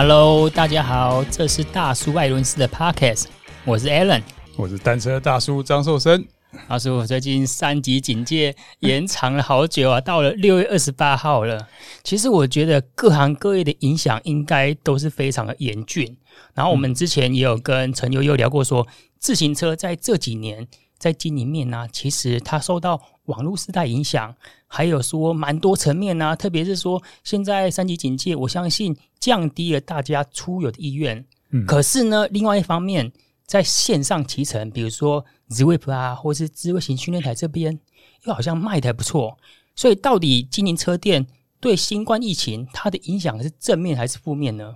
Hello，大家好，这是大叔艾伦斯的 Podcast，我是 Alan，我是单车大叔张寿生。大叔，我最近三级警戒延长了好久啊，到了六月二十八号了。其实我觉得各行各业的影响应该都是非常的严峻。然后我们之前也有跟陈悠悠聊过说，说自行车在这几年在经营面呢，其实它受到网络时代影响，还有说蛮多层面啊，特别是说现在三级警戒，我相信降低了大家出游的意愿。嗯，可是呢，另外一方面。在线上骑乘，比如说 Zwift 啊，或是智慧型训练台这边，又好像卖的还不错。所以，到底经营车店对新冠疫情它的影响是正面还是负面呢？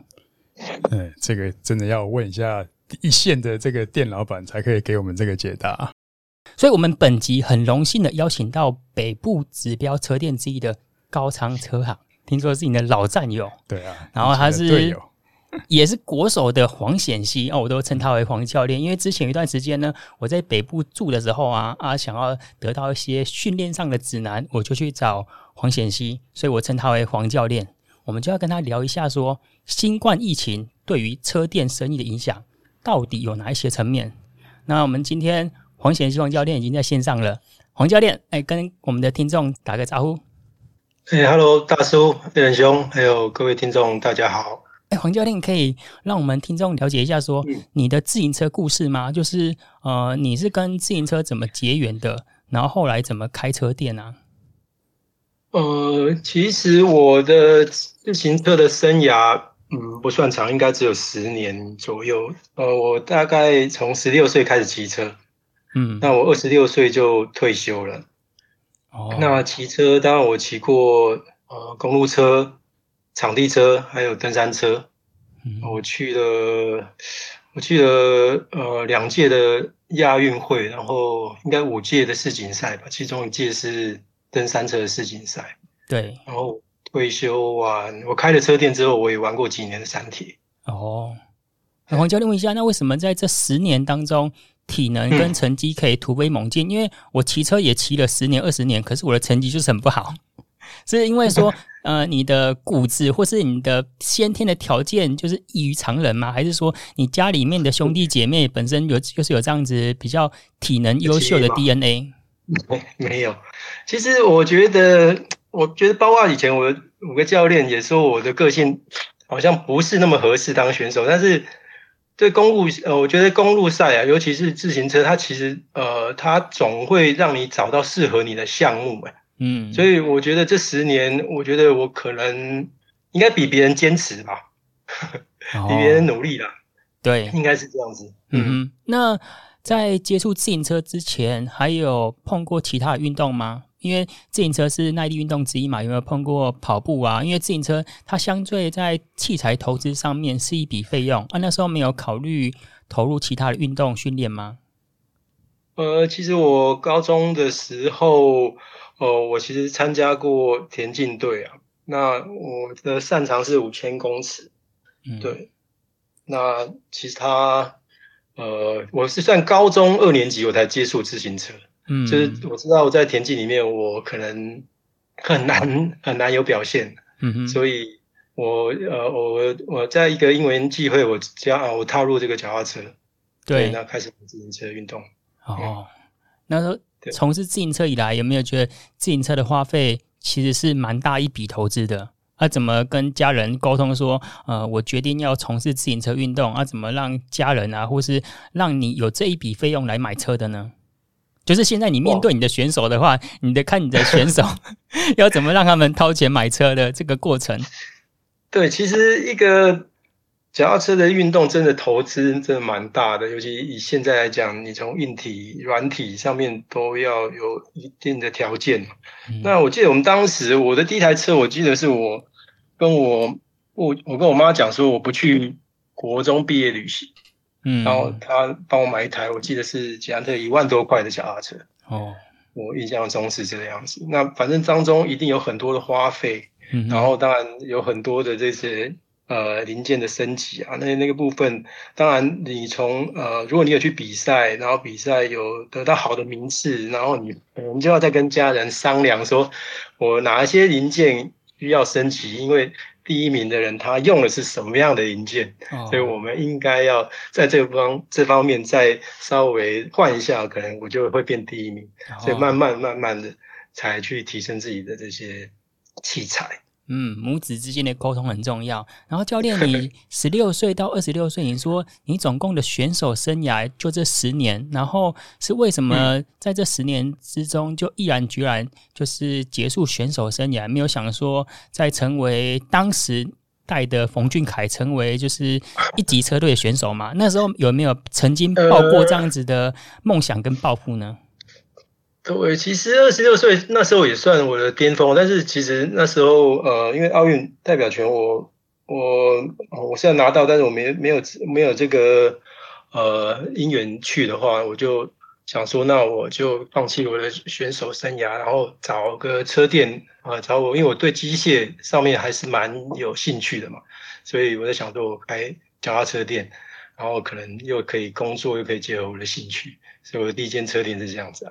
嗯，这个真的要问一下一线的这个店老板才可以给我们这个解答。所以我们本集很荣幸的邀请到北部指标车店之一的高昌车行，听说是你的老战友。对啊，然后他是。也是国手的黄显熙哦，我都称他为黄教练，因为之前一段时间呢，我在北部住的时候啊啊，想要得到一些训练上的指南，我就去找黄显熙，所以我称他为黄教练。我们就要跟他聊一下说，说新冠疫情对于车店生意的影响到底有哪一些层面。那我们今天黄贤希望教练已经在线上了，黄教练，哎，跟我们的听众打个招呼。哎哈喽，大叔、猎人兄，还有各位听众，大家好。哎，黄教练可以让我们听众了解一下，说你的自行车故事吗？就是呃，你是跟自行车怎么结缘的？然后后来怎么开车店呢？啊？呃，其实我的自行车的生涯，嗯，不算长，应该只有十年左右。呃，我大概从十六岁开始骑车，嗯，那我二十六岁就退休了。哦，那骑车当然我骑过呃公路车。场地车还有登山车，嗯、我去了，我去了呃两届的亚运会，然后应该五届的世锦赛吧，其中一届是登山车的世锦赛。对，然后退休完，我开了车店之后，我也玩过几年的山铁。哦，那黄教练问一下，那为什么在这十年当中，体能跟成绩可以突飞猛进？嗯、因为我骑车也骑了十年、二十年，可是我的成绩就是很不好。是因为说，呃，你的骨子或是你的先天的条件就是异于常人吗？还是说你家里面的兄弟姐妹本身有就是有这样子比较体能优秀的 DNA？没 没有，其实我觉得，我觉得包括以前我的五个教练也说我的个性好像不是那么合适当选手，但是对公路呃，我觉得公路赛啊，尤其是自行车，它其实呃，它总会让你找到适合你的项目嘛。嗯，所以我觉得这十年，我觉得我可能应该比别人坚持吧，哦、比别人努力啦。对，应该是这样子。嗯哼，那在接触自行车之前，还有碰过其他的运动吗？因为自行车是耐力运动之一嘛，有没有碰过跑步啊？因为自行车它相对在器材投资上面是一笔费用啊，那时候没有考虑投入其他的运动训练吗？呃，其实我高中的时候。呃，我其实参加过田径队啊。那我的擅长是五千公尺，嗯、对。那其实他，呃，我是算高中二年级我才接触自行车，嗯，就是我知道我在田径里面我可能很难很难有表现，嗯哼，所以我呃我我在一个因缘际会，我加我踏入这个脚踏车，对，那开始自行车运动。哦，嗯、那。从事自行车以来，有没有觉得自行车的花费其实是蛮大一笔投资的？啊，怎么跟家人沟通说，呃，我决定要从事自行车运动啊？怎么让家人啊，或是让你有这一笔费用来买车的呢？就是现在你面对你的选手的话，你得看你的选手 要怎么让他们掏钱买车的这个过程。对，其实一个。脚踏车的运动真的投资真的蛮大的，尤其以现在来讲，你从硬体、软体上面都要有一定的条件。嗯、那我记得我们当时我的第一台车，我记得是我跟我我我跟我妈讲说，我不去国中毕业旅行，嗯，然后他帮我买一台，我记得是捷安特一万多块的脚踏车。哦，我印象中是这个样子。那反正当中一定有很多的花费，嗯、然后当然有很多的这些。呃，零件的升级啊，那那个部分，当然你从呃，如果你有去比赛，然后比赛有得到好的名次，然后你我们就要再跟家人商量说，我哪一些零件需要升级，因为第一名的人他用的是什么样的零件，哦、所以我们应该要在这方这方面再稍微换一下，可能我就会变第一名。哦、所以慢慢慢慢的才去提升自己的这些器材。嗯，母子之间的沟通很重要。然后教练，你 十六岁到二十六岁，你说你总共的选手生涯就这十年，然后是为什么在这十年之中就毅然决然就是结束选手生涯，没有想说再成为当时带的冯俊凯成为就是一级车队的选手嘛？那时候有没有曾经抱过这样子的梦想跟抱负呢？对，其实二十六岁那时候也算我的巅峰，但是其实那时候呃，因为奥运代表权我我我现在拿到，但是我没没有没有这个呃因缘去的话，我就想说，那我就放弃我的选手生涯，然后找个车店啊、找我，因为我对机械上面还是蛮有兴趣的嘛，所以我在想说，我开脚踏车店，然后可能又可以工作，又可以结合我的兴趣，所以我第一间车店是这样子。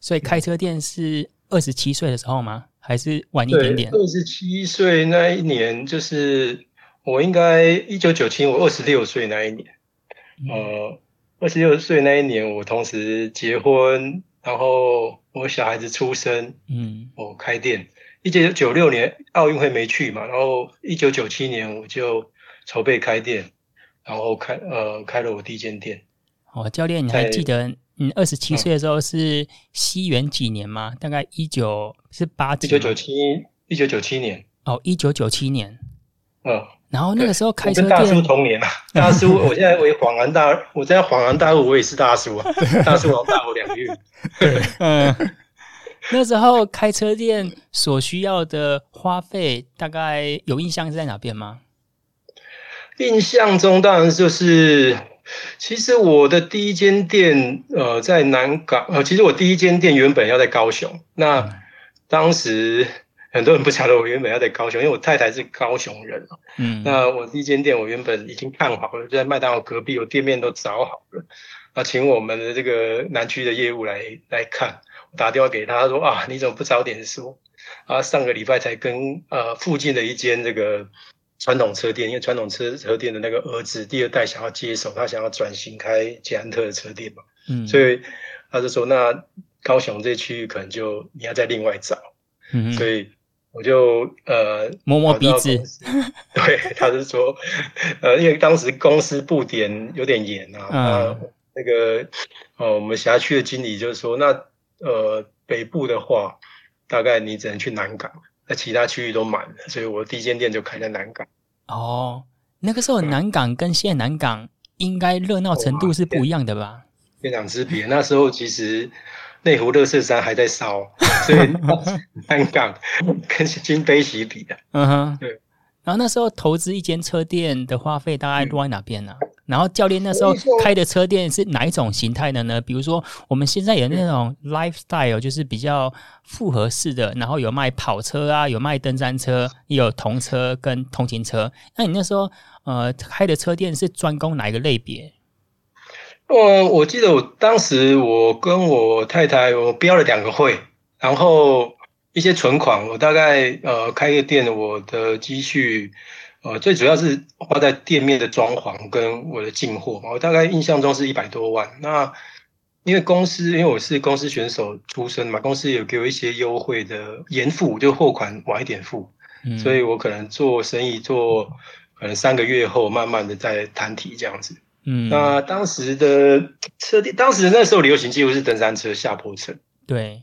所以开车店是二十七岁的时候吗？还是晚一点点？二十七岁那一年，就是我应该一九九七，我二十六岁那一年。嗯、呃，二十六岁那一年，我同时结婚，然后我小孩子出生，嗯，我开店。一九九六年奥运会没去嘛，然后一九九七年我就筹备开店，然后开呃开了我第一间店。哦，教练，你还记得？嗯，二十七岁的时候是西元几年吗？大概一九是八几？一九九七，一九九七年。哦，一九九七年。嗯，然后那个时候开车店，跟大叔同年啊。大叔，我现在为恍然大，我现在恍然大悟，我也是大叔啊。大叔我大我两个月。对，嗯。那时候开车店所需要的花费，大概有印象是在哪边吗？印象中当然就是。其实我的第一间店，呃，在南港，呃，其实我第一间店原本要在高雄。那当时很多人不晓得我原本要在高雄，因为我太太是高雄人。嗯，那我第一间店我原本已经看好了，就在麦当劳隔壁，我店面都找好了。那请我们的这个南区的业务来来看，我打电话给他，他说啊，你怎么不早点说？啊，上个礼拜才跟呃附近的一间这个。传统车店，因为传统车车店的那个儿子第二代想要接手，他想要转型开捷安特的车店嘛，嗯，所以他就说，那高雄这区域可能就你要再另外找，嗯，所以我就呃摸摸鼻子，对，他是说，呃，因为当时公司布点有点严啊，嗯，那个呃我们辖区的经理就是说，那呃北部的话，大概你只能去南港。那其他区域都满了，所以我第一间店就开在南港。哦，那个时候南港跟现在南港应该热闹程度是不一样的吧？天壤之别。那时候其实内湖乐色山还在烧，所以 南港跟今非昔比的。嗯哼，对。然后那时候投资一间车店的花费大概落在哪边呢？嗯然后教练那时候开的车店是哪一种形态的呢？比如说我们现在有那种 lifestyle，就是比较复合式的，然后有卖跑车啊，有卖登山车，也有童车跟通勤车。那你那时候呃开的车店是专攻哪一个类别？呃，我记得我当时我跟我太太我标了两个会，然后一些存款，我大概呃开个店，我的积蓄。呃，最主要是花在店面的装潢跟我的进货嘛，我大概印象中是一百多万。那因为公司，因为我是公司选手出身嘛，公司有给我一些优惠的延付，就货款晚一点付，嗯，所以我可能做生意做可能三个月后，慢慢的再摊提这样子。嗯，那当时的车店，当时那时候流行几乎是登山车、下坡车。对，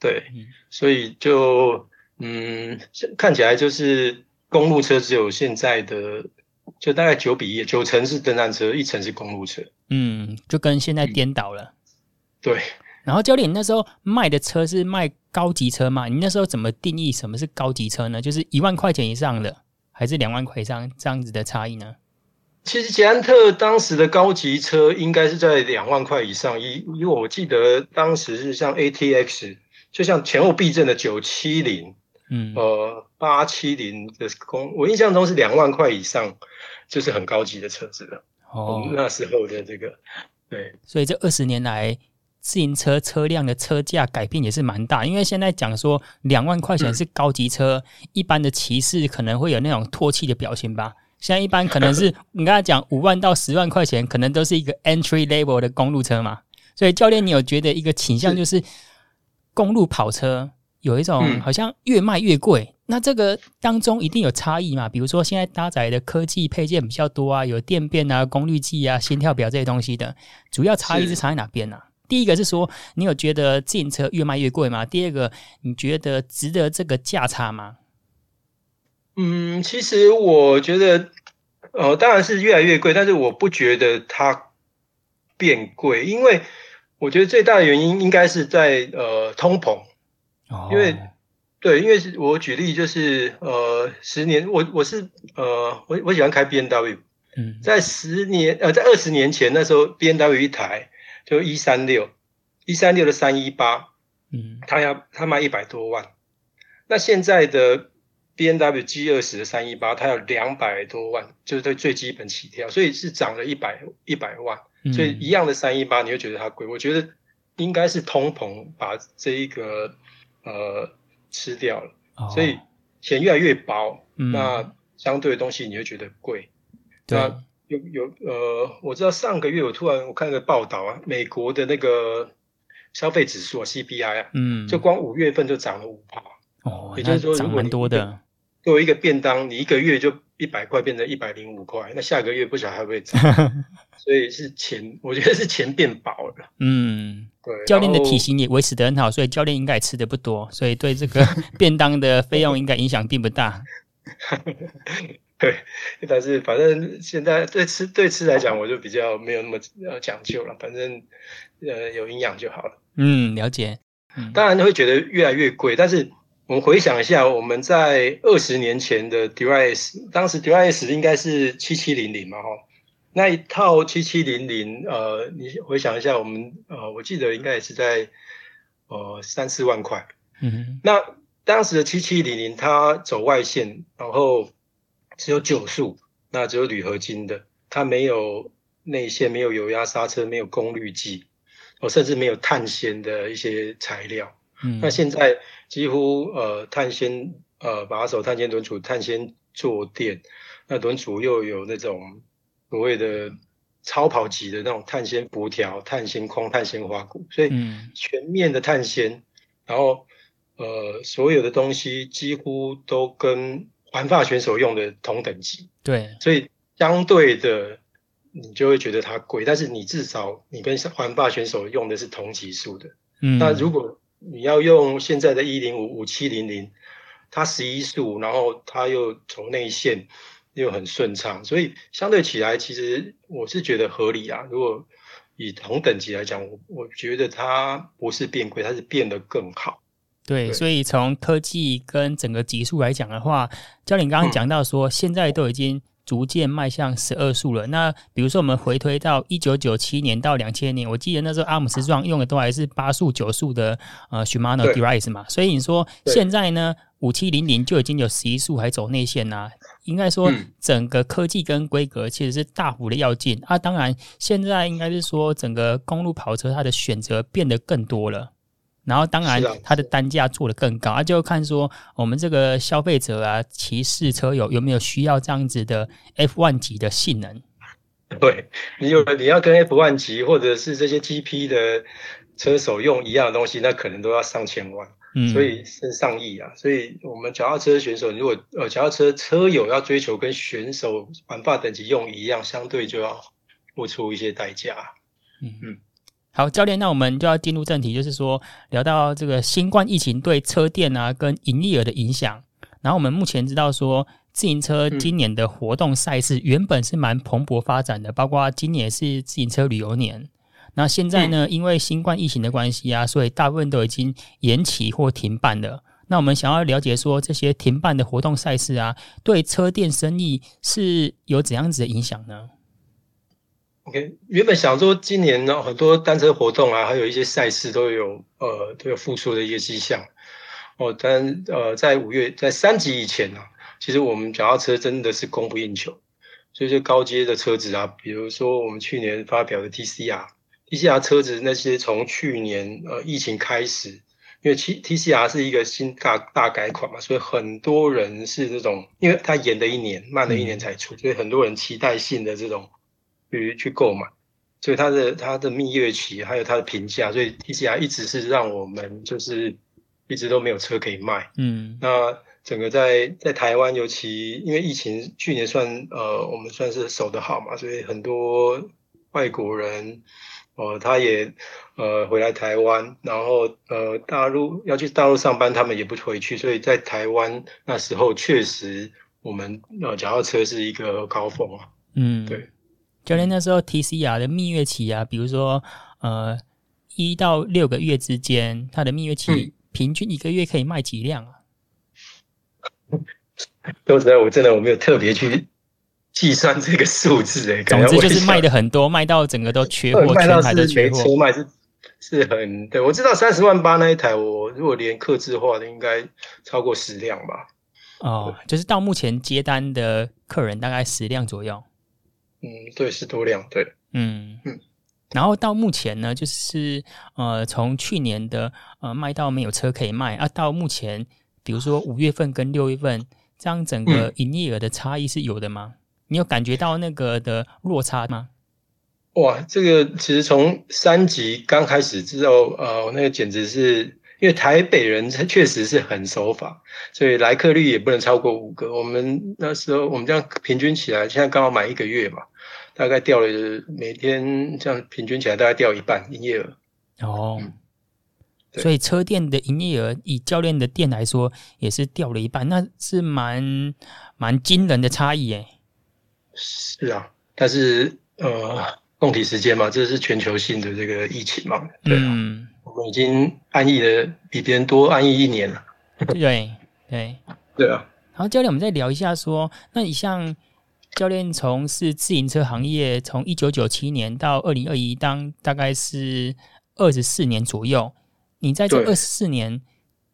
对，所以就嗯，看起来就是。公路车只有现在的，就大概九比一，九成是登山车，一成是公路车。嗯，就跟现在颠倒了。对。然后教练，你那时候卖的车是卖高级车吗？你那时候怎么定义什么是高级车呢？就是一万块钱以上的，还是两万块以上这样子的差异呢？其实捷安特当时的高级车应该是在两万块以上，因因为我记得当时是像 ATX，就像前后避震的九七零。嗯，呃，八七零的公，我印象中是两万块以上，就是很高级的车子了。哦，那时候的这个，对，所以这二十年来，自行车车辆的车价改变也是蛮大，因为现在讲说两万块钱是高级车，嗯、一般的骑士可能会有那种唾弃的表情吧。现在一般可能是 你刚才讲五万到十万块钱，可能都是一个 entry level 的公路车嘛。所以教练，你有觉得一个倾向就是公路跑车有一种好像越卖越贵？嗯、那这个当中一定有差异嘛？比如说现在搭载的科技配件比较多啊，有电变啊、功率计啊、心跳表这些东西的，主要差异是差在哪边呢、啊？第一个是说，你有觉得自行车越卖越贵吗？第二个，你觉得值得这个价差吗？嗯，其实我觉得，呃，当然是越来越贵，但是我不觉得它变贵，因为我觉得最大的原因应该是在呃通膨，哦、因为对，因为我举例就是呃十年，我我是呃我我喜欢开 B N W，嗯，在十年呃在二十年前那时候 B N W 一台。就一三六，一三六的三一八，嗯，他要他卖一百多万，那现在的 B N W G 二十的三一八，它要两百多万，就是对最基本起跳，所以是涨了一百一百万，所以一样的三一八，你会觉得它贵？我觉得应该是通膨把这一个呃吃掉了，所以钱越来越薄，那相对的东西你会觉得贵，那。有有呃，我知道上个月我突然我看个报道啊，美国的那个消费指数啊 CPI 啊，嗯，就光五月份就涨了五趴哦，也就是说涨蛮多的。作为一个便当，你一个月就一百块变成一百零五块，那下个月不晓得还会不会涨？所以是钱，我觉得是钱变薄了。嗯，对。教练的体型也维持得很好，所以教练应该也吃的不多，所以对这个便当的费用应该影响并不大。对，但是反正现在对吃对吃来讲，我就比较没有那么呃讲究了。反正呃有营养就好了。嗯，了解。嗯，当然会觉得越来越贵，但是我们回想一下，我们在二十年前的 Dries，当时 Dries 应该是七七零零嘛，哈，那一套七七零零，呃，你回想一下，我们呃，我记得应该也是在呃三四万块。嗯哼，那当时的七七零零它走外线，然后。只有九速，那只有铝合金的，它没有内线，没有油压刹车，没有功率计，哦，甚至没有碳纤的一些材料。嗯，那现在几乎呃碳纤呃把手、碳纤轮组、碳纤坐垫，那轮组又有那种所谓的超跑级的那种碳纤辐条、碳纤框、碳纤花鼓，所以全面的碳纤，然后呃所有的东西几乎都跟。环法选手用的同等级，对，所以相对的，你就会觉得它贵，但是你至少你跟环法选手用的是同级数的。嗯，那如果你要用现在的一零五五七零零，它十一速，然后它又走内线又很顺畅，所以相对起来，其实我是觉得合理啊。如果以同等级来讲，我我觉得它不是变贵，它是变得更好。对，对，所以从科技跟整个级数来讲的话，教练刚刚讲到说，现在都已经逐渐迈向十二速了。那比如说，我们回推到一九九七年到两千年，我记得那时候阿姆斯壮用的都还是八速、九速的呃 Shimano Derice 嘛。所以你说现在呢，五七零零就已经有十一速还走内线啦、啊，应该说整个科技跟规格其实是大幅的跃进啊。当然，现在应该是说整个公路跑车它的选择变得更多了。然后，当然，它的单价做得更高，啊，就看说我们这个消费者啊，骑士车友有没有需要这样子的 F1 级的性能？对，你有你要跟 F1 级或者是这些 GP 的车手用一样的东西，那可能都要上千万，嗯，所以是上亿啊。所以我们脚踏车选手，如果呃脚踏车车友要追求跟选手玩法等级用一样，相对就要付出一些代价。嗯嗯。好，教练，那我们就要进入正题，就是说聊到这个新冠疫情对车店啊跟营业额的影响。然后我们目前知道说，自行车今年的活动赛事原本是蛮蓬勃发展的，包括今年是自行车旅游年。那现在呢，因为新冠疫情的关系啊，所以大部分都已经延期或停办了。那我们想要了解说，这些停办的活动赛事啊，对车店生意是有怎样子的影响呢？OK，原本想说今年呢，很多单车活动啊，还有一些赛事都有呃都有复苏的一个迹象哦。但呃，在五月在三级以前呢、啊，其实我们脚踏车真的是供不应求，所以说高阶的车子啊，比如说我们去年发表的 TCR，TCR TCR 车子那些从去年呃疫情开始，因为 T TCR 是一个新大大改款嘛，所以很多人是这种，因为它延了一年，慢了一年才出，所以很多人期待性的这种去去购买，所以它的它的蜜月期还有它的评价，所以 TCR 一直是让我们就是一直都没有车可以卖。嗯，那。整个在在台湾，尤其因为疫情，去年算呃我们算是守得好嘛，所以很多外国人，呃他也呃回来台湾，然后呃大陆要去大陆上班，他们也不回去，所以在台湾那时候确实我们呃脚踏车是一个高峰啊。嗯，对，教练那时候 TCR 的蜜月期啊，比如说呃一到六个月之间，它的蜜月期平均一个月可以卖几辆啊？说实在，我真的我没有特别去计算这个数字诶。总之就是卖的很多，卖到整个都缺货，卖到是缺货。车卖是是很对，我知道三十万八那一台，我如果连客制化的，应该超过十辆吧。哦，就是到目前接单的客人大概十辆左右。嗯，对，是多量，对，嗯嗯。然后到目前呢，就是呃，从去年的呃卖到没有车可以卖啊，到目前。比如说五月份跟六月份，这样整个营业额的差异是有的吗？嗯、你有感觉到那个的落差吗？哇，这个其实从三级刚开始之后，呃，那个简直是因为台北人确实是很守法，所以来客率也不能超过五个。我们那时候我们这样平均起来，现在刚好满一个月嘛，大概掉了每天这样平均起来大概掉一半营业额。哦。嗯所以车店的营业额，以教练的店来说，也是掉了一半，那是蛮蛮惊人的差异诶。是啊，但是呃，共体时间嘛，这是全球性的这个疫情嘛，对啊，嗯，我们已经安逸的比别人多安逸一年了。对对对啊。然后教练，我们再聊一下说，那你像教练从事自行车行业，从一九九七年到二零二一，当大概是二十四年左右。你在这二十四年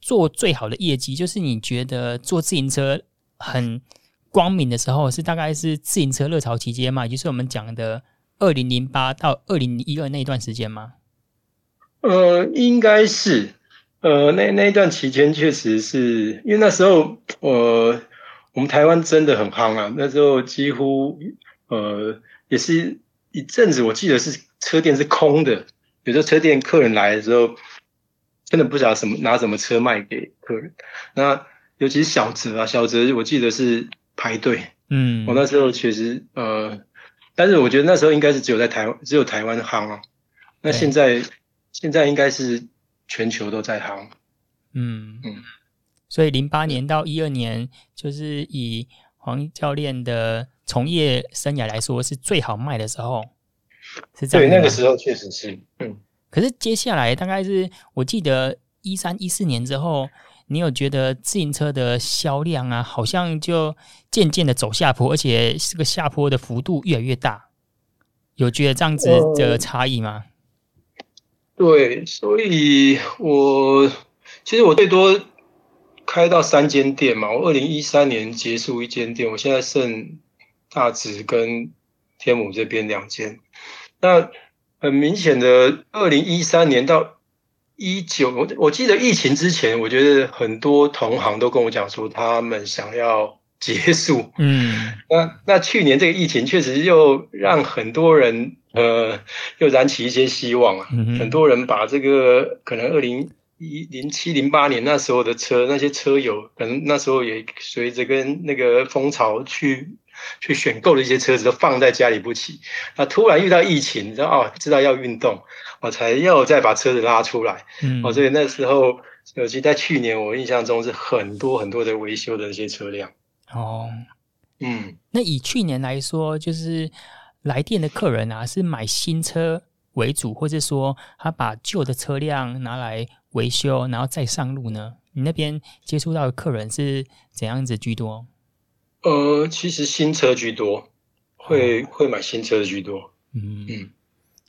做最好的业绩，就是你觉得做自行车很光明的时候，是大概是自行车热潮期间嘛？也就是我们讲的二零零八到二零一二那一段时间吗？呃，应该是，呃，那那一段期间确实是因为那时候，呃，我们台湾真的很夯啊，那时候几乎，呃，也是一阵子，我记得是车店是空的，有时候车店客人来的时候。真的不知道什么拿什么车卖给客人，那尤其是小泽啊，小泽我记得是排队，嗯，我那时候确实呃，但是我觉得那时候应该是只有在台湾，只有台湾夯啊，那现在现在应该是全球都在夯，嗯。嗯，所以零八年到一二年，就是以黄教练的从业生涯来说，是最好卖的时候，是这样，对，那个时候确实是，嗯。可是接下来大概是我记得一三一四年之后，你有觉得自行车的销量啊，好像就渐渐的走下坡，而且这个下坡的幅度越来越大，有觉得这样子的差异吗？对，所以我其实我最多开到三间店嘛，我二零一三年结束一间店，我现在剩大直跟天母这边两间，那。很明显的，二零一三年到一九，我我记得疫情之前，我觉得很多同行都跟我讲说，他们想要结束。嗯，那那去年这个疫情确实又让很多人呃，又燃起一些希望啊。很多人把这个可能二零一零七零八年那时候的车，那些车友可能那时候也随着跟那个风潮去。去选购的一些车子都放在家里不起，那突然遇到疫情，知道哦，知道要运动，我才要再把车子拉出来。嗯，哦，所以那时候，尤其在去年，我印象中是很多很多的维修的一些车辆。哦，嗯，那以去年来说，就是来店的客人啊，是买新车为主，或者说他把旧的车辆拿来维修，然后再上路呢？你那边接触到的客人是怎样子居多？呃，其实新车居多，会会买新车的居多。嗯嗯，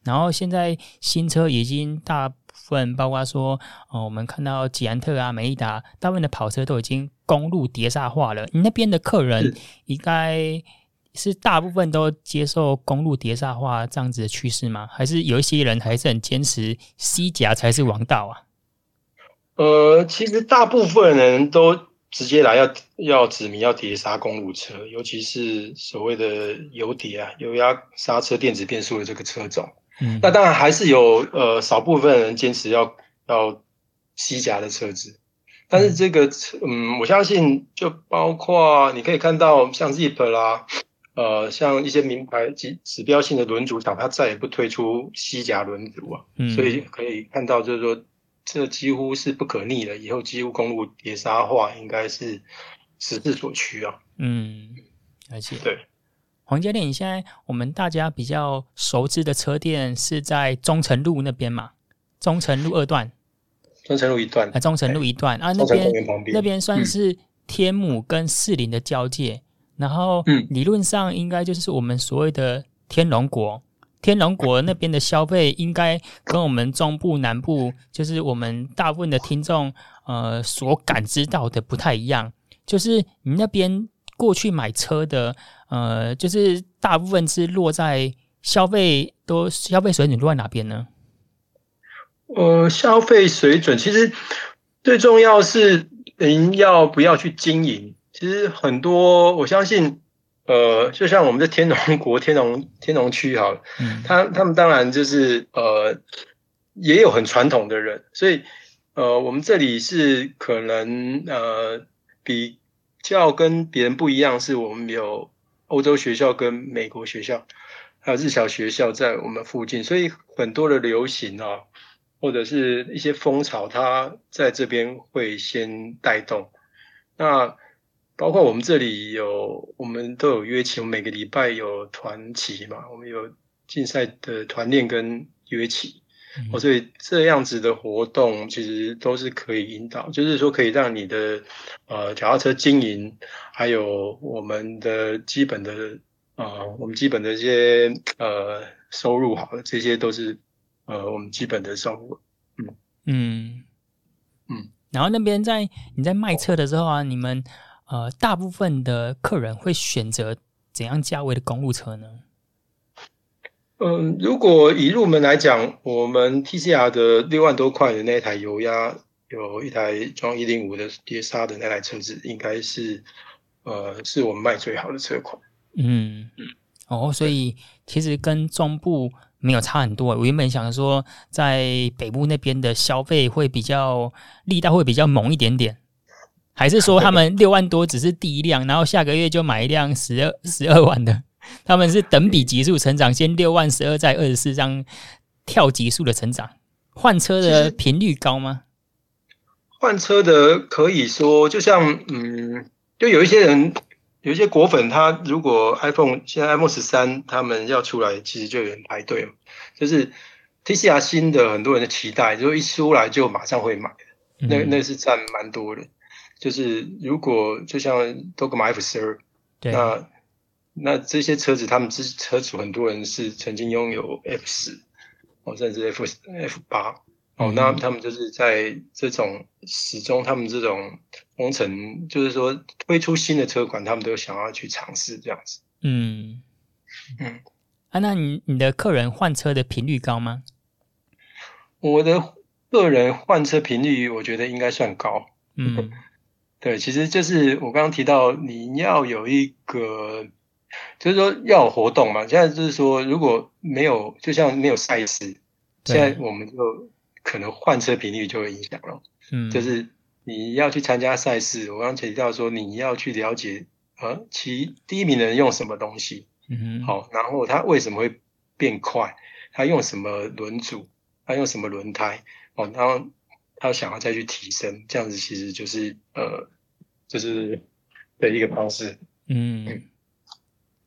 然后现在新车已经大部分，包括说，哦，我们看到捷安特啊、美利达，大部分的跑车都已经公路碟刹化了。你那边的客人应该是大部分都接受公路碟刹化这样子的趋势吗？还是有一些人还是很坚持 C 甲才是王道啊？呃，其实大部分人都直接来要要指明要碟刹公路车，尤其是所谓的油碟啊、油压刹车、电子变速的这个车种。嗯，那当然还是有呃少部分人坚持要要西夹的车子。但是这个，嗯，我相信就包括你可以看到像 Zip 啦，呃，像一些名牌及指标性的轮组厂，它再也不推出西夹轮组啊，嗯，所以可以看到就是说，这几乎是不可逆的，以后几乎公路碟刹化应该是时势所趋啊。嗯，而且对，黄教练，你现在我们大家比较熟知的车店是在中城路那边嘛？中城路二段。中城路一段啊，忠诚路一段啊，那边那边算是天母跟士林的交界，嗯、然后理论上应该就是我们所谓的天龙国，天龙国那边的消费应该跟我们中部南部，就是我们大部分的听众呃所感知到的不太一样，就是你那边过去买车的呃，就是大部分是落在消费都消费水准落在哪边呢？呃，消费水准其实最重要是您要不要去经营。其实很多，我相信，呃，就像我们的天龙国、天龙天龙区好了，嗯，他他们当然就是呃，也有很传统的人，所以呃，我们这里是可能呃比较跟别人不一样，是我们有欧洲学校跟美国学校，还有日侨学校在我们附近，所以很多的流行啊。或者是一些风潮，它在这边会先带动。那包括我们这里有，我们都有约期，我们每个礼拜有团骑嘛，我们有竞赛的团练跟约骑。哦、嗯，所以这样子的活动其实都是可以引导，就是说可以让你的呃脚踏车经营，还有我们的基本的呃我们基本的一些呃收入，好了，这些都是。呃，我们基本的收入，嗯嗯嗯，然后那边在你在卖车的时候啊，你们呃大部分的客人会选择怎样价位的公路车呢？嗯，如果以入门来讲，我们 TCR 的六万多块的那台油压，有一台装一零五的碟刹的那台车子，应该是呃是我们卖最好的车款。嗯嗯，哦，所以其实跟中部。没有差很多。我原本想说，在北部那边的消费会比较力道会比较猛一点点，还是说他们六万多只是第一辆，然后下个月就买一辆十二十二万的？他们是等比级数成长，先六万十二再二十四，这样跳级数的成长。换车的频率高吗？换车的可以说，就像嗯，就有一些人。有一些果粉，他如果 iPhone 现在 iPhone 十三他们要出来，其实就有人排队嘛。就是 TCR 新的很多人的期待，如果一出来就马上会买，那那是占蛮多的。就是如果就像都买 F 十二，那那这些车子，他们之车主很多人是曾经拥有 F 十，哦，甚至 F F 八。哦，那他们就是在这种始终，他们这种工程，就是说推出新的车款，他们都想要去尝试这样子。嗯嗯，啊，那你你的客人换车的频率高吗？我的个人换车频率，我觉得应该算高。嗯，对，其实就是我刚刚提到，你要有一个，就是说要有活动嘛。现在就是说，如果没有，就像没有赛事，现在我们就。可能换车频率就会影响了，嗯，就是你要去参加赛事，我刚刚提到说你要去了解，呃，其第一名的人用什么东西，嗯，好，然后他为什么会变快，他用什么轮组，他用什么轮胎，哦，然后他想要再去提升，这样子其实就是呃，就是的一个方式，嗯。嗯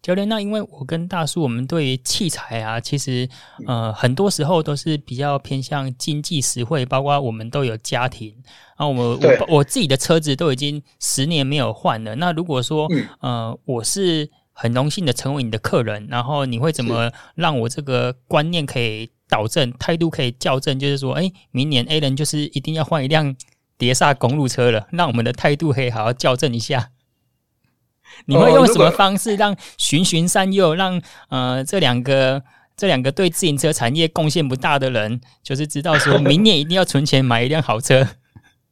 教练，那因为我跟大叔，我们对于器材啊，其实呃很多时候都是比较偏向经济实惠，包括我们都有家庭，然后我我我自己的车子都已经十年没有换了。那如果说呃我是很荣幸的成为你的客人，然后你会怎么让我这个观念可以导正，态度可以校正？就是说，哎，明年 A 人就是一定要换一辆碟刹公路车了，让我们的态度可以好好校正一下。你会用什么方式让循循善诱，让呃这两个这两个对自行车产业贡献不大的人，就是知道说明年一定要存钱买一辆好车？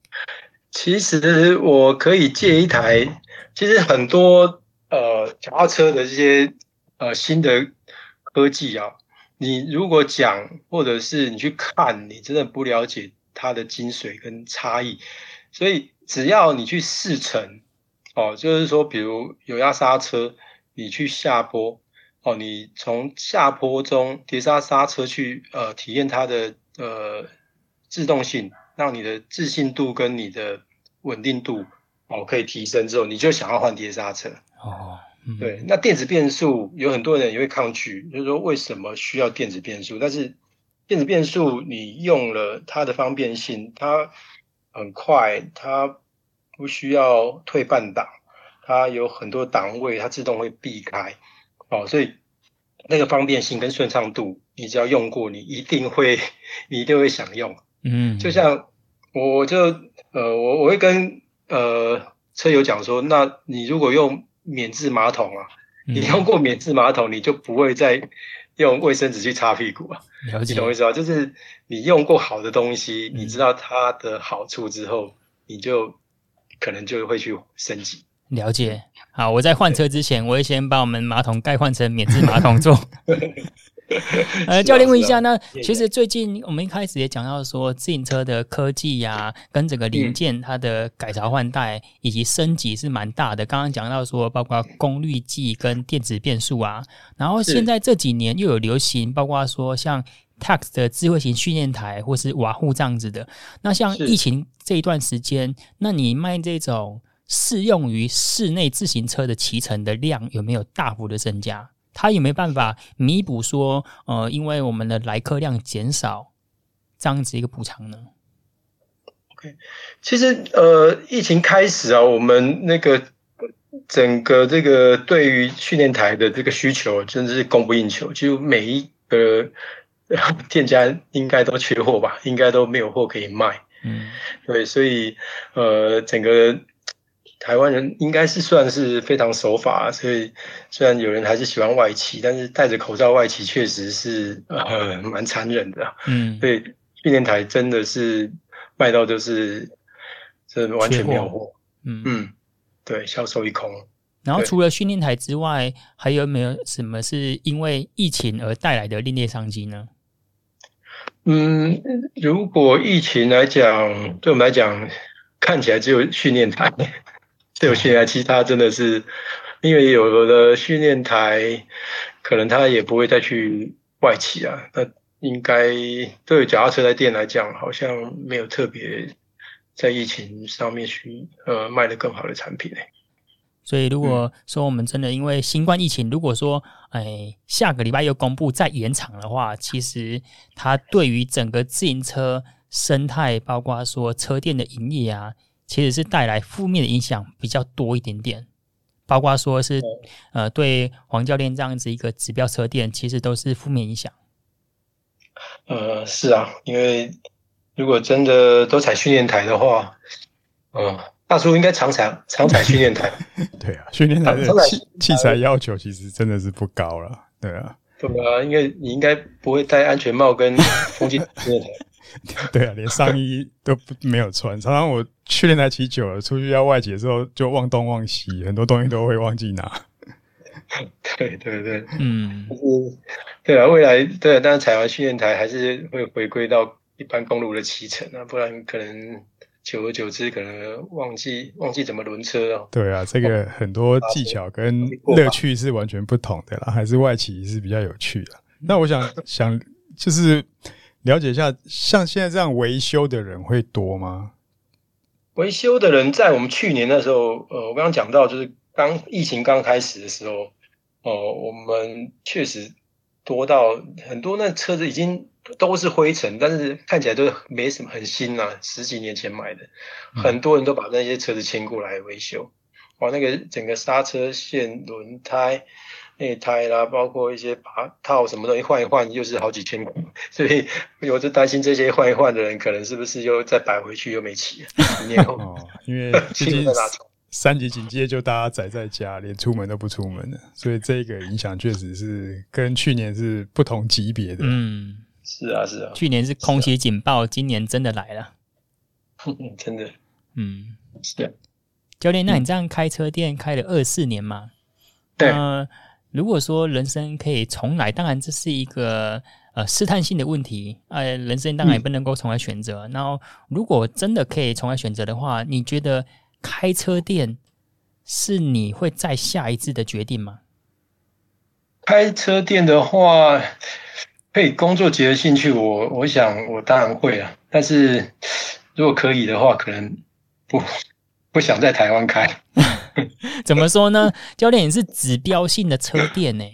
其实我可以借一台，其实很多呃脚踏车的这些呃新的科技啊，你如果讲或者是你去看，你真的不了解它的精髓跟差异，所以只要你去试乘。哦，就是说，比如有压刹车，你去下坡，哦，你从下坡中碟刹刹车去呃体验它的呃制动性，让你的自信度跟你的稳定度哦可以提升之后，你就想要换碟刹车。哦，嗯、对，那电子变速有很多人也会抗拒，就是说为什么需要电子变速？但是电子变速你用了它的方便性，它很快，它。不需要退半档，它有很多档位，它自动会避开，哦，所以那个方便性跟顺畅度，你只要用过，你一定会，你一定会想用。嗯，就像我就呃，我我会跟呃车友讲说，那你如果用免治马桶啊，嗯、你用过免治马桶，你就不会再用卫生纸去擦屁股啊。了解。你懂我意思吧？就是你用过好的东西，你知道它的好处之后，嗯、你就。可能就会去升级。了解。好，我在换车之前，我会先把我们马桶盖换成免治马桶座。呃，教练问一下，那其实最近我们一开始也讲到说，自行车的科技呀、啊，跟整个零件它的改朝换代以及升级是蛮大的。刚刚讲到说，包括功率计跟电子变速啊，然后现在这几年又有流行，包括说像。Tacx 的智慧型训练台，或是瓦户这样子的。那像疫情这一段时间，那你卖这种适用于室内自行车的骑乘的量有没有大幅的增加？它有没有办法弥补说，呃，因为我们的来客量减少这样子一个补偿呢？OK，其实呃，疫情开始啊，我们那个整个这个对于训练台的这个需求真的是供不应求，就每一个。店家应该都缺货吧，应该都没有货可以卖。嗯，对，所以呃，整个台湾人应该是算是非常守法，所以虽然有人还是喜欢外企，但是戴着口罩外企确实是呃蛮残忍的。嗯，所以训练台真的是卖到就是这完全没有货。嗯嗯，对，销售一空。然后除了训练台之外，还有没有什么是因为疫情而带来的另类商机呢？嗯，如果疫情来讲，对我们来讲，看起来只有训练台，只有训练台，其他真的是，因为有的训练台，可能他也不会再去外企啊。那应该对脚踏车的店来讲，好像没有特别在疫情上面去呃卖的更好的产品诶。所以，如果说我们真的因为新冠疫情，如果说，哎，下个礼拜又公布再延长的话，其实它对于整个自行车生态，包括说车店的营业啊，其实是带来负面的影响比较多一点点。包括说是，呃，对黄教练这样子一个指标车店，其实都是负面影响。呃，是啊，因为如果真的都踩训练台的话，嗯、呃。大叔应该常踩常踩训练台，对啊，训练台的器器材要求其实真的是不高了，对啊，对啊，因为你应该不会戴安全帽跟风镜 训练台，对啊，连上衣都不没有穿。常常我训练台骑久了，出去要外骑的时候就忘东忘西，很多东西都会忘记拿。对对对，嗯，对啊，未来对啊，但是踩完训练台还是会回归到一般公路的骑乘啊，不然可能。久而久之，可能忘记忘记怎么轮车哦。对啊，这个很多技巧跟乐趣是完全不同的啦，还是外骑是比较有趣的。那我想想，就是了解一下，像现在这样维修的人会多吗？维修的人在我们去年的时候，呃，我刚刚讲到，就是刚疫情刚开始的时候，哦、呃，我们确实多到很多，那车子已经。都是灰尘，但是看起来都没什么，很新呐、啊，十几年前买的，很多人都把那些车子牵过来维修。哇，那个整个刹车线、轮胎、内胎啦，包括一些把套什么东西换一换，又是好几千块。所以我就担心这些换一换的人，可能是不是又再摆回去又没骑？十年后，哦，因为 三级警戒就大家宅在家，连出门都不出门了，所以这个影响确实是跟去年是不同级别的。嗯，是啊，是啊，去年是空袭警报，啊、今年真的来了。嗯真的，嗯，是的。教练，那你这样开车店开了二四年嘛？对。呃，如果说人生可以重来，当然这是一个呃试探性的问题。呃，人生当然也不能够重来选择。嗯、然后，如果真的可以重来选择的话，你觉得？开车店是你会再下一次的决定吗？开车店的话，可以工作结合兴趣，我我想我当然会啊。但是如果可以的话，可能不不想在台湾开。怎么说呢？教练也是指标性的车店呢。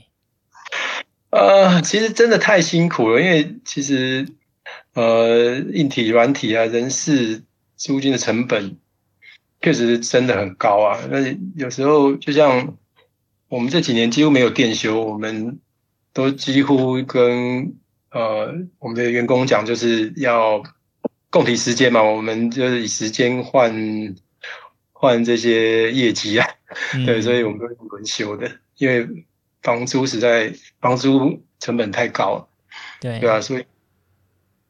呃，其实真的太辛苦了，因为其实呃，硬体、软体啊，人事、租金的成本。确实真的很高啊！那有时候就像我们这几年几乎没有店休，我们都几乎跟呃我们的员工讲，就是要共体时间嘛，我们就是以时间换换这些业绩啊。嗯、对，所以我们都是轮休的，因为房租实在房租成本太高了。对，对啊，所以。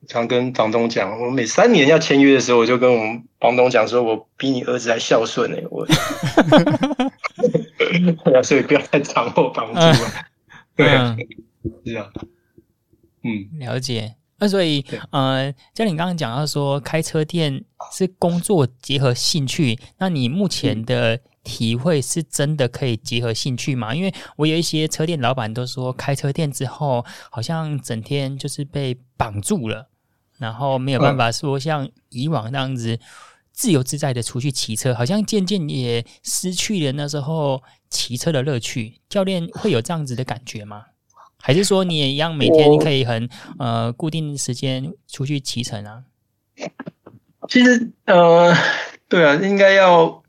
常跟房东讲，我每三年要签约的时候，我就跟我们房东讲说，我比你儿子还孝顺呢。我，所以不要再涨我房租了。对，是这样。嗯，了解。那所以，呃，像你刚刚讲到说，开车店是工作结合兴趣，那你目前的体会是真的可以结合兴趣吗？因为我有一些车店老板都说，开车店之后，好像整天就是被绑住了。然后没有办法说像以往那样子自由自在的出去骑车，好像渐渐也失去了那时候骑车的乐趣。教练会有这样子的感觉吗？还是说你也一样每天可以很呃固定时间出去骑乘啊？其实呃，对啊，应该要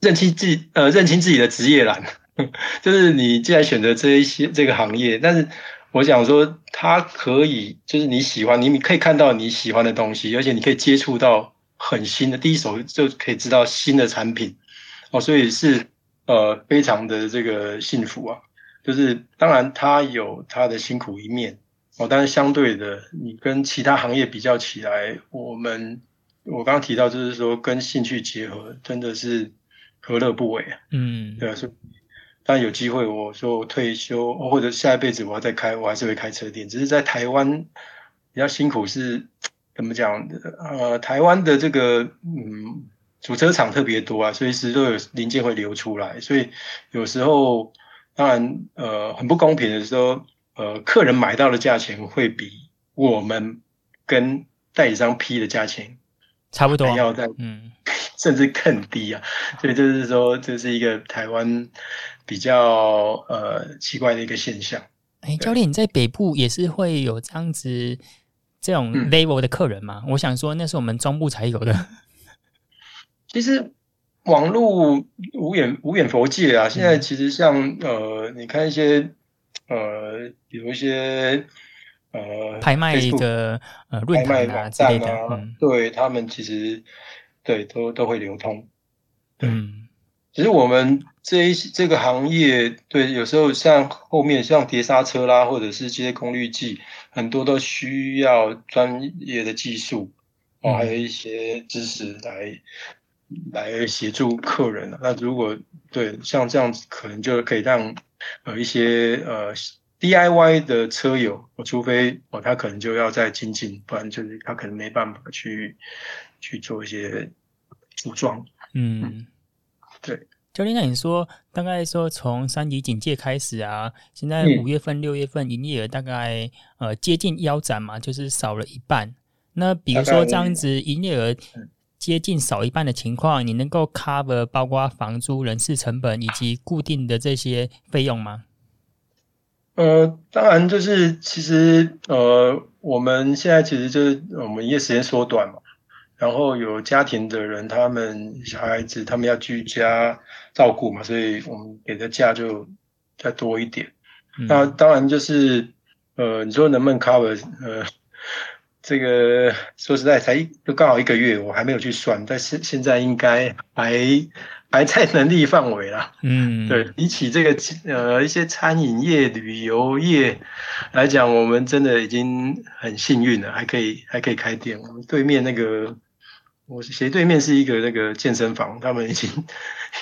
认清自己呃认清自己的职业栏，就是你既然选择这一些这个行业，但是。我想说，它可以就是你喜欢，你可以看到你喜欢的东西，而且你可以接触到很新的，第一手就可以知道新的产品哦，所以是呃非常的这个幸福啊。就是当然它有它的辛苦一面哦，但是相对的，你跟其他行业比较起来，我们我刚刚提到就是说跟兴趣结合，真的是何乐不为啊？嗯，对啊，是。但有机会，我说我退休或者下一辈子我要再开，我还是会开车店。只是在台湾比较辛苦是，怎么讲的？呃，台湾的这个嗯，主车厂特别多啊，随时都有零件会流出来，所以有时候当然呃很不公平的是说，呃，客人买到的价钱会比我们跟代理商批的价钱差不多，要再嗯，甚至更低啊。所以就是说，这是一个台湾。比较呃奇怪的一个现象。哎，教练，你在北部也是会有这样子这种 level 的客人吗？嗯、我想说，那是我们中部才有的。其实网络无远无远佛界啊。现在其实像呃，你看一些呃，比如一些呃拍卖的呃论坛啊之类的，嗯、对他们其实对都都会流通。嗯。其实我们这一这个行业，对，有时候像后面像碟刹车啦，或者是这些功率计，很多都需要专业的技术哦，还有一些知识来来协助客人。那如果对像这样子，可能就可以让呃一些呃 DIY 的车友，除非哦他可能就要再精进，不然就是他可能没办法去去做一些组装。嗯。对，教练，那你说大概说从三级警戒开始啊，现在五月份、六月份营业额大概呃接近腰斩嘛，就是少了一半。那比如说这样子营业额接近少一半的情况，你能够 cover 包括房租、人事成本以及固定的这些费用吗？呃，当然就是其实呃我们现在其实就是我们营业时间缩短嘛。然后有家庭的人，他们小孩子他们要居家照顾嘛，所以我们给的假就再多一点。嗯、那当然就是，呃，你说能不能 cover？呃，这个说实在才一就刚好一个月，我还没有去算，但是现在应该还还在能力范围啦。嗯，对，比起这个呃一些餐饮业、旅游业来讲，我们真的已经很幸运了，还可以还可以开店。我们对面那个，我斜对面是一个那个健身房，他们已经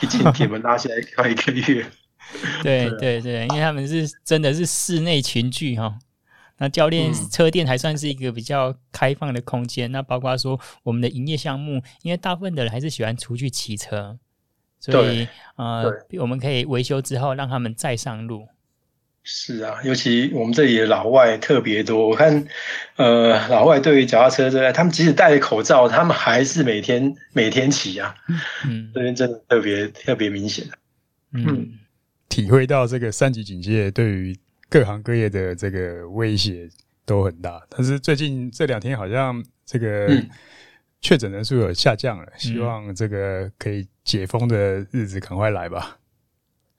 已经铁门拉下来快一个月。对对对，因为他们是真的是室内群聚哈。那教练车店还算是一个比较开放的空间。嗯、那包括说我们的营业项目，因为大部分的人还是喜欢出去骑车，所以呃，我们可以维修之后让他们再上路。是啊，尤其我们这里的老外特别多。我看呃，老外对于脚踏车这，他们即使戴着口罩，他们还是每天每天骑啊。嗯，这边真的特别特别明显。嗯，嗯体会到这个三级警戒对于。各行各业的这个威胁都很大，但是最近这两天好像这个确诊人数有下降了，嗯、希望这个可以解封的日子赶快来吧。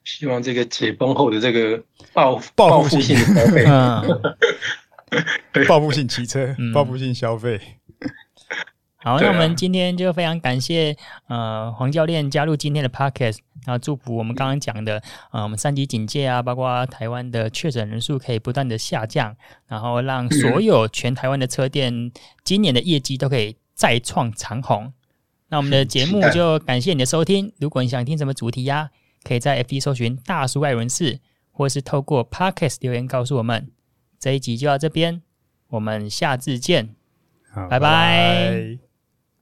希望这个解封后的这个报报复性消费，报复性骑车，报复性消费。好，那我们今天就非常感谢呃黄教练加入今天的 podcast，然后祝福我们刚刚讲的呃我们三级警戒啊，包括台湾的确诊人数可以不断的下降，然后让所有全台湾的车店今年的业绩都可以再创长虹。那我们的节目就感谢你的收听，如果你想听什么主题呀、啊，可以在 FB 搜寻大叔爱轮事，或是透过 podcast 留言告诉我们。这一集就到这边，我们下次见，拜拜。